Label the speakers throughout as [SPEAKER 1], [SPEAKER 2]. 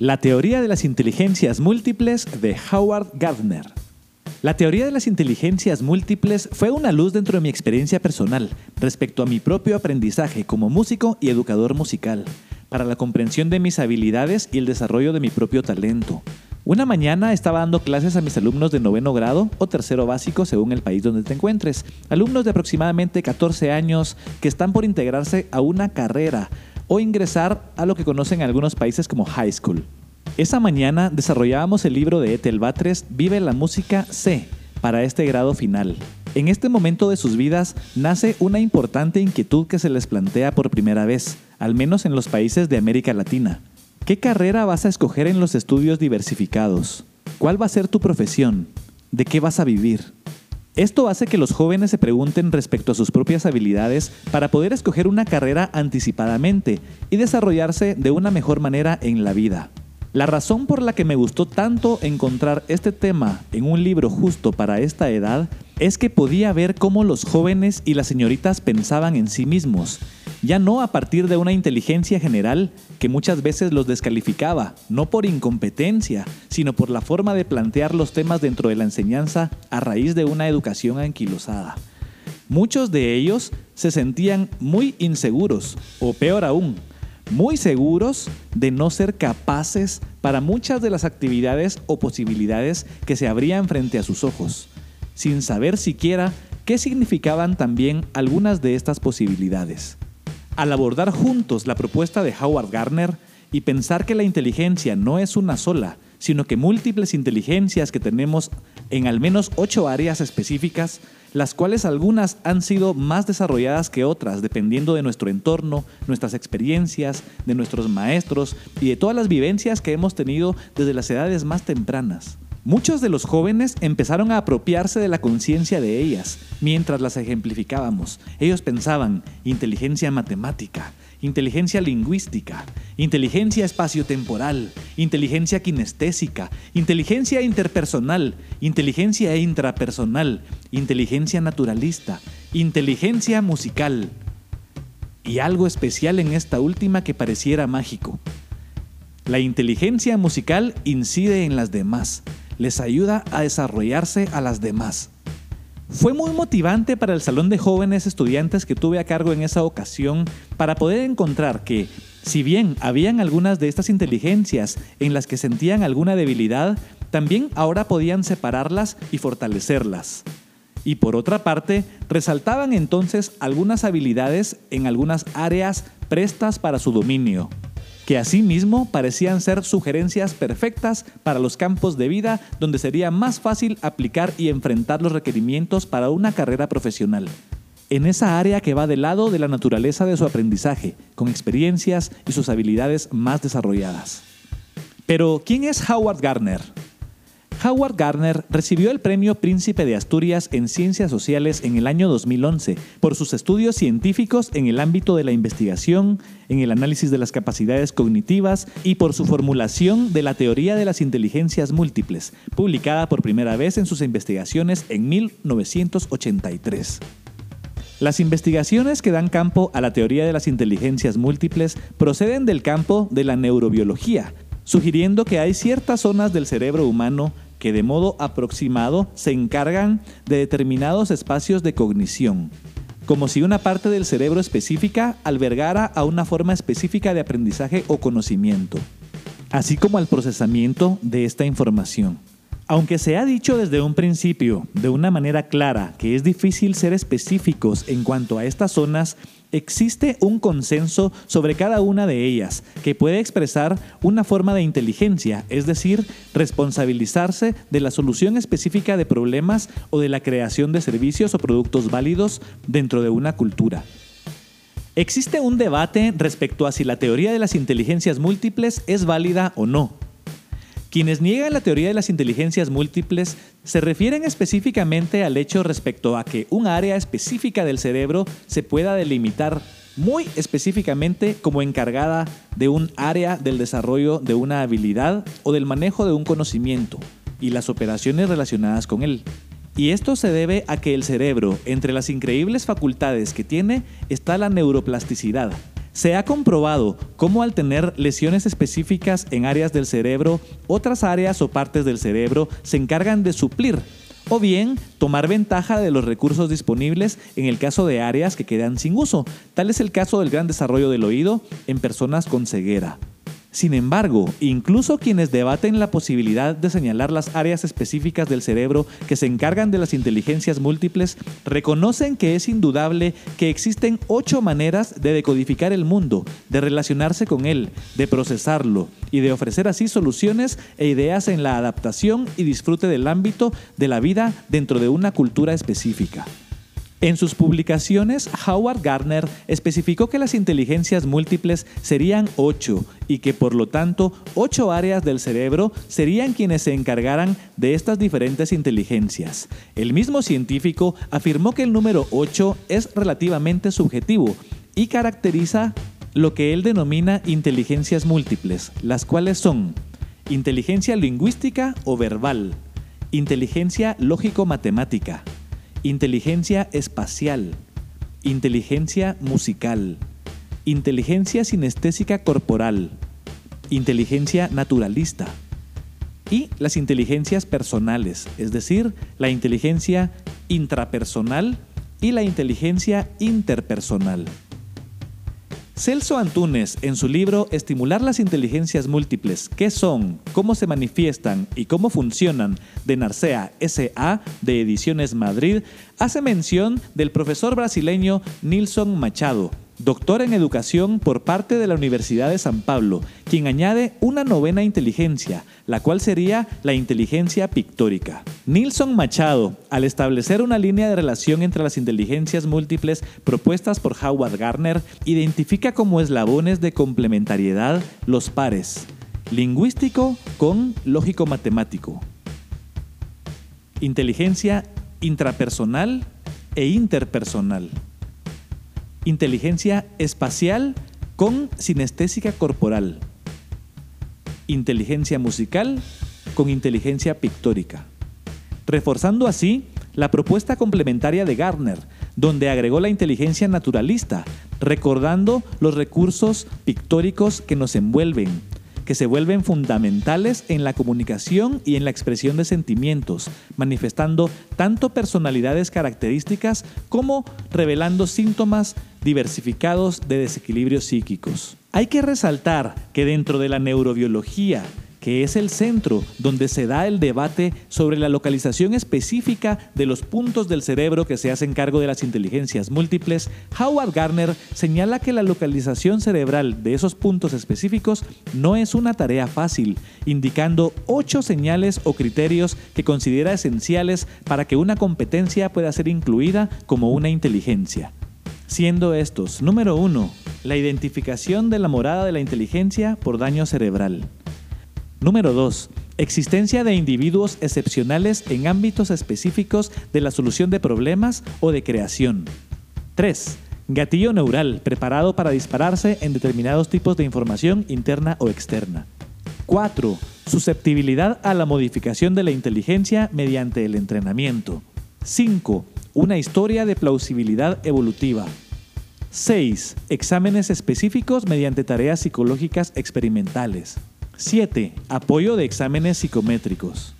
[SPEAKER 1] La teoría de las inteligencias múltiples de Howard Gardner. La teoría de las inteligencias múltiples fue una luz dentro de mi experiencia personal respecto a mi propio aprendizaje como músico y educador musical, para la comprensión de mis habilidades y el desarrollo de mi propio talento. Una mañana estaba dando clases a mis alumnos de noveno grado o tercero básico según el país donde te encuentres, alumnos de aproximadamente 14 años que están por integrarse a una carrera o ingresar a lo que conocen algunos países como high school. Esa mañana desarrollábamos el libro de Ethel Batres Vive la música C para este grado final. En este momento de sus vidas nace una importante inquietud que se les plantea por primera vez, al menos en los países de América Latina. ¿Qué carrera vas a escoger en los estudios diversificados? ¿Cuál va a ser tu profesión? ¿De qué vas a vivir? Esto hace que los jóvenes se pregunten respecto a sus propias habilidades para poder escoger una carrera anticipadamente y desarrollarse de una mejor manera en la vida. La razón por la que me gustó tanto encontrar este tema en un libro justo para esta edad es que podía ver cómo los jóvenes y las señoritas pensaban en sí mismos ya no a partir de una inteligencia general que muchas veces los descalificaba, no por incompetencia, sino por la forma de plantear los temas dentro de la enseñanza a raíz de una educación anquilosada. Muchos de ellos se sentían muy inseguros, o peor aún, muy seguros de no ser capaces para muchas de las actividades o posibilidades que se abrían frente a sus ojos, sin saber siquiera qué significaban también algunas de estas posibilidades. Al abordar juntos la propuesta de Howard Gardner y pensar que la inteligencia no es una sola, sino que múltiples inteligencias que tenemos en al menos ocho áreas específicas, las cuales algunas han sido más desarrolladas que otras, dependiendo de nuestro entorno, nuestras experiencias, de nuestros maestros y de todas las vivencias que hemos tenido desde las edades más tempranas. Muchos de los jóvenes empezaron a apropiarse de la conciencia de ellas mientras las ejemplificábamos. Ellos pensaban inteligencia matemática, inteligencia lingüística, inteligencia espaciotemporal, inteligencia kinestésica, inteligencia interpersonal, inteligencia intrapersonal, inteligencia naturalista, inteligencia musical. Y algo especial en esta última que pareciera mágico. La inteligencia musical incide en las demás les ayuda a desarrollarse a las demás. Fue muy motivante para el salón de jóvenes estudiantes que tuve a cargo en esa ocasión para poder encontrar que, si bien habían algunas de estas inteligencias en las que sentían alguna debilidad, también ahora podían separarlas y fortalecerlas. Y por otra parte, resaltaban entonces algunas habilidades en algunas áreas prestas para su dominio que asimismo parecían ser sugerencias perfectas para los campos de vida donde sería más fácil aplicar y enfrentar los requerimientos para una carrera profesional. En esa área que va del lado de la naturaleza de su aprendizaje, con experiencias y sus habilidades más desarrolladas. Pero, ¿quién es Howard Gardner? Howard Gardner recibió el Premio Príncipe de Asturias en Ciencias Sociales en el año 2011 por sus estudios científicos en el ámbito de la investigación, en el análisis de las capacidades cognitivas y por su formulación de la teoría de las inteligencias múltiples, publicada por primera vez en sus investigaciones en 1983. Las investigaciones que dan campo a la teoría de las inteligencias múltiples proceden del campo de la neurobiología, sugiriendo que hay ciertas zonas del cerebro humano que de modo aproximado se encargan de determinados espacios de cognición, como si una parte del cerebro específica albergara a una forma específica de aprendizaje o conocimiento, así como al procesamiento de esta información. Aunque se ha dicho desde un principio, de una manera clara, que es difícil ser específicos en cuanto a estas zonas, existe un consenso sobre cada una de ellas, que puede expresar una forma de inteligencia, es decir, responsabilizarse de la solución específica de problemas o de la creación de servicios o productos válidos dentro de una cultura. Existe un debate respecto a si la teoría de las inteligencias múltiples es válida o no. Quienes niegan la teoría de las inteligencias múltiples se refieren específicamente al hecho respecto a que un área específica del cerebro se pueda delimitar muy específicamente como encargada de un área del desarrollo de una habilidad o del manejo de un conocimiento y las operaciones relacionadas con él. Y esto se debe a que el cerebro, entre las increíbles facultades que tiene, está la neuroplasticidad, Se ha comprobado cómo al tener lesiones específicas en áreas del cerebro, otras áreas o partes del cerebro se encargan de suplir o bien tomar ventaja de los recursos disponibles en el caso de áreas que quedan sin uso. Tal es el caso del gran desarrollo del oído en personas con ceguera. Sin embargo, incluso quienes debaten la posibilidad de señalar las áreas específicas del cerebro que se encargan de las inteligencias múltiples, reconocen que es indudable que existen ocho maneras de decodificar el mundo, de relacionarse con él, de procesarlo y de ofrecer así soluciones e ideas en la adaptación y disfrute del ámbito de la vida dentro de una cultura específica. En sus publicaciones, Howard Gardner especificó que las inteligencias múltiples serían ocho y que por lo tanto ocho áreas del cerebro serían quienes se encargaran de estas diferentes inteligencias. El mismo científico afirmó que el número 8 es relativamente subjetivo y caracteriza lo que él denomina inteligencias múltiples, las cuales son inteligencia lingüística o verbal, inteligencia lógico-matemática, inteligencia espacial, inteligencia musical, inteligencia sinestésica corporal, inteligencia naturalista. Y las inteligencias personales, es decir, la inteligencia intrapersonal y la inteligencia interpersonal. Celso Antunes, en su libro Estimular las inteligencias múltiples, qué son, cómo se manifiestan y cómo funcionan, de Narcea S.A. de Ediciones Madrid, hace mención del profesor brasileño Nilson Machado, doctor en educación por parte de la Universidad de San Pablo, quien añade una novena inteligencia, la cual sería la inteligencia pictórica. Nilson Machado, al establecer una línea de relación entre las inteligencias múltiples propuestas por Howard Gardner, identifica como eslabones de complementariedad los pares, lingüístico con lógico-matemático, inteligencia intrapersonal e interpersonal inteligencia espacial con sinestésica corporal, inteligencia musical con inteligencia pictórica, reforzando así la propuesta complementaria de Gardner, donde agregó la inteligencia naturalista, recordando los recursos pictóricos que nos envuelven, que se vuelven fundamentales en la comunicación y en la expresión de sentimientos, manifestando tanto personalidades características como revelando síntomas diversificados de desequilibrios psíquicos. Hay que resaltar que dentro de la neurobiología que es el centro donde se da el debate sobre la localización específica de los puntos del cerebro que se hacen cargo de las inteligencias múltiples, Howard Gardner señala que la localización cerebral de esos puntos específicos no es una tarea fácil, indicando ocho señales o criterios que considera esenciales para que una competencia pueda ser incluida como una inteligencia. Siendo estos, número 1, la identificación de la morada de la inteligencia por daño cerebral. Número 2. Existencia de individuos excepcionales en ámbitos específicos de la solución de problemas o de creación. 3. Gatillo neural preparado para dispararse en determinados tipos de información interna o externa. 4. Susceptibilidad a la modificación de la inteligencia mediante el entrenamiento. 5. Una historia de plausibilidad evolutiva. 6. Exámenes específicos mediante tareas psicológicas experimentales. 7. Apoyo de exámenes psicométricos.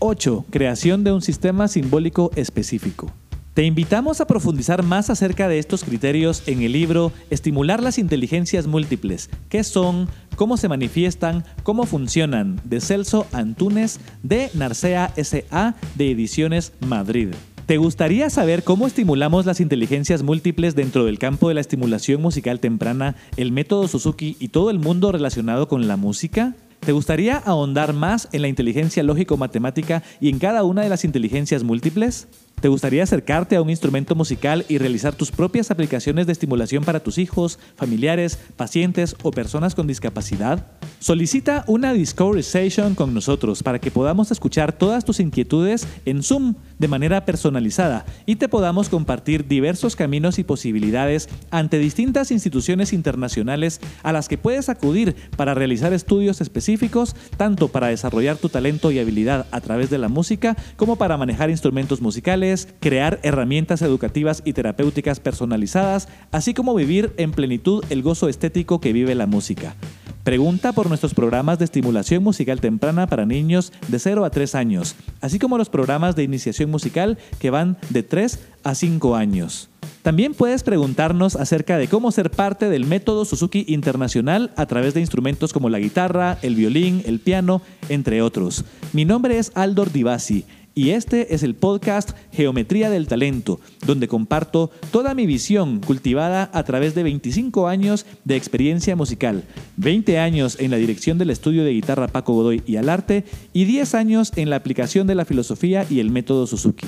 [SPEAKER 1] 8. Creación de un sistema simbólico específico. Te invitamos a profundizar más acerca de estos criterios en el libro Estimular las inteligencias múltiples, qué son, cómo se manifiestan, cómo funcionan, de Celso Antunes de Narcea SA de Ediciones Madrid. ¿Te gustaría saber cómo estimulamos las inteligencias múltiples dentro del campo de la estimulación musical temprana, el método Suzuki y todo el mundo relacionado con la música? ¿Te gustaría ahondar más en la inteligencia lógico-matemática y en cada una de las inteligencias múltiples? ¿Te gustaría acercarte a un instrumento musical y realizar tus propias aplicaciones de estimulación para tus hijos, familiares, pacientes o personas con discapacidad? Solicita una Discovery Session con nosotros para que podamos escuchar todas tus inquietudes en Zoom de manera personalizada y te podamos compartir diversos caminos y posibilidades ante distintas instituciones internacionales a las que puedes acudir para realizar estudios específicos tanto para desarrollar tu talento y habilidad a través de la música como para manejar instrumentos musicales crear herramientas educativas y terapéuticas personalizadas, así como vivir en plenitud el gozo estético que vive la música. Pregunta por nuestros programas de estimulación musical temprana para niños de 0 a 3 años, así como los programas de iniciación musical que van de 3 a 5 años. También puedes preguntarnos acerca de cómo ser parte del método Suzuki Internacional a través de instrumentos como la guitarra, el violín, el piano, entre otros. Mi nombre es Aldor Divasi y este es el podcast Geometría del Talento, donde comparto toda mi visión cultivada a través de 25 años de experiencia musical, 20 años en la dirección del estudio de guitarra Paco Godoy y al arte y 10 años en la aplicación de la filosofía y el método Suzuki.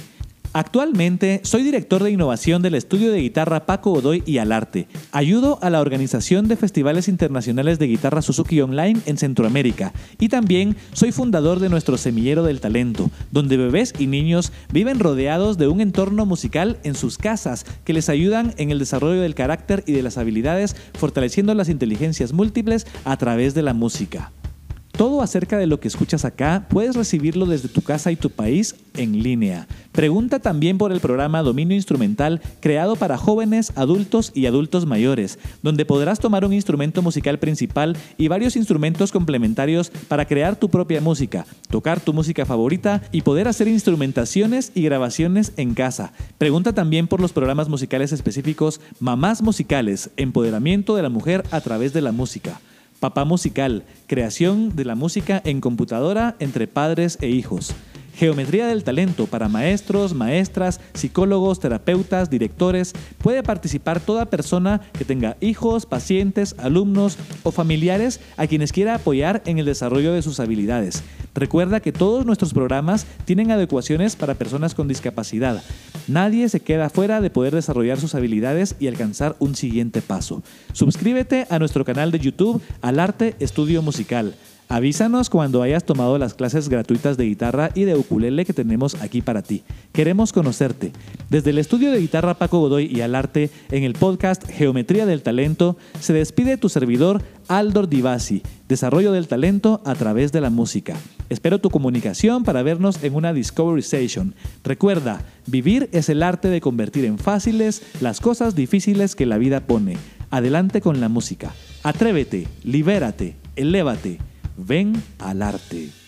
[SPEAKER 1] Actualmente soy director de innovación del estudio de guitarra Paco Godoy y Alarte. Ayudo a la organización de festivales internacionales de guitarra Suzuki Online en Centroamérica y también soy fundador de nuestro semillero del talento, donde bebés y niños viven rodeados de un entorno musical en sus casas que les ayudan en el desarrollo del carácter y de las habilidades, fortaleciendo las inteligencias múltiples a través de la música. Todo acerca de lo que escuchas acá puedes recibirlo desde tu casa y tu país en línea. Pregunta también por el programa Dominio Instrumental creado para jóvenes, adultos y adultos mayores, donde podrás tomar un instrumento musical principal y varios instrumentos complementarios para crear tu propia música, tocar tu música favorita y poder hacer instrumentaciones y grabaciones en casa. Pregunta también por los programas musicales específicos Mamás Musicales, Empoderamiento de la Mujer a través de la música. Papá Musical, creación de la música en computadora entre padres e hijos. Geometría del talento para maestros, maestras, psicólogos, terapeutas, directores. Puede participar toda persona que tenga hijos, pacientes, alumnos o familiares a quienes quiera apoyar en el desarrollo de sus habilidades. Recuerda que todos nuestros programas tienen adecuaciones para personas con discapacidad. Nadie se queda fuera de poder desarrollar sus habilidades y alcanzar un siguiente paso. Suscríbete a nuestro canal de YouTube Al Arte Estudio Musical. Avísanos cuando hayas tomado las clases gratuitas de guitarra y de ukulele que tenemos aquí para ti. Queremos conocerte. Desde el estudio de guitarra Paco Godoy y al arte, en el podcast Geometría del Talento, se despide tu servidor Aldor Divasi, Desarrollo del Talento a través de la música. Espero tu comunicación para vernos en una Discovery Session. Recuerda, vivir es el arte de convertir en fáciles las cosas difíciles que la vida pone. Adelante con la música. Atrévete, libérate, elévate. Ven al arte.